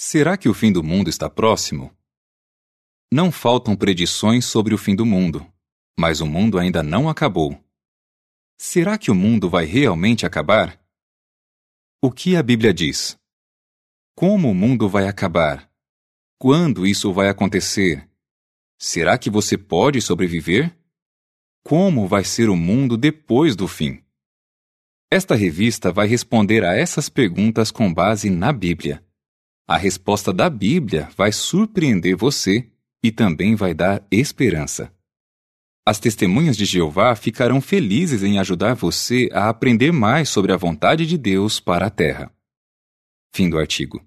Será que o fim do mundo está próximo? Não faltam predições sobre o fim do mundo, mas o mundo ainda não acabou. Será que o mundo vai realmente acabar? O que a Bíblia diz? Como o mundo vai acabar? Quando isso vai acontecer? Será que você pode sobreviver? Como vai ser o mundo depois do fim? Esta revista vai responder a essas perguntas com base na Bíblia. A resposta da Bíblia vai surpreender você e também vai dar esperança. As testemunhas de Jeová ficarão felizes em ajudar você a aprender mais sobre a vontade de Deus para a Terra. Fim do artigo.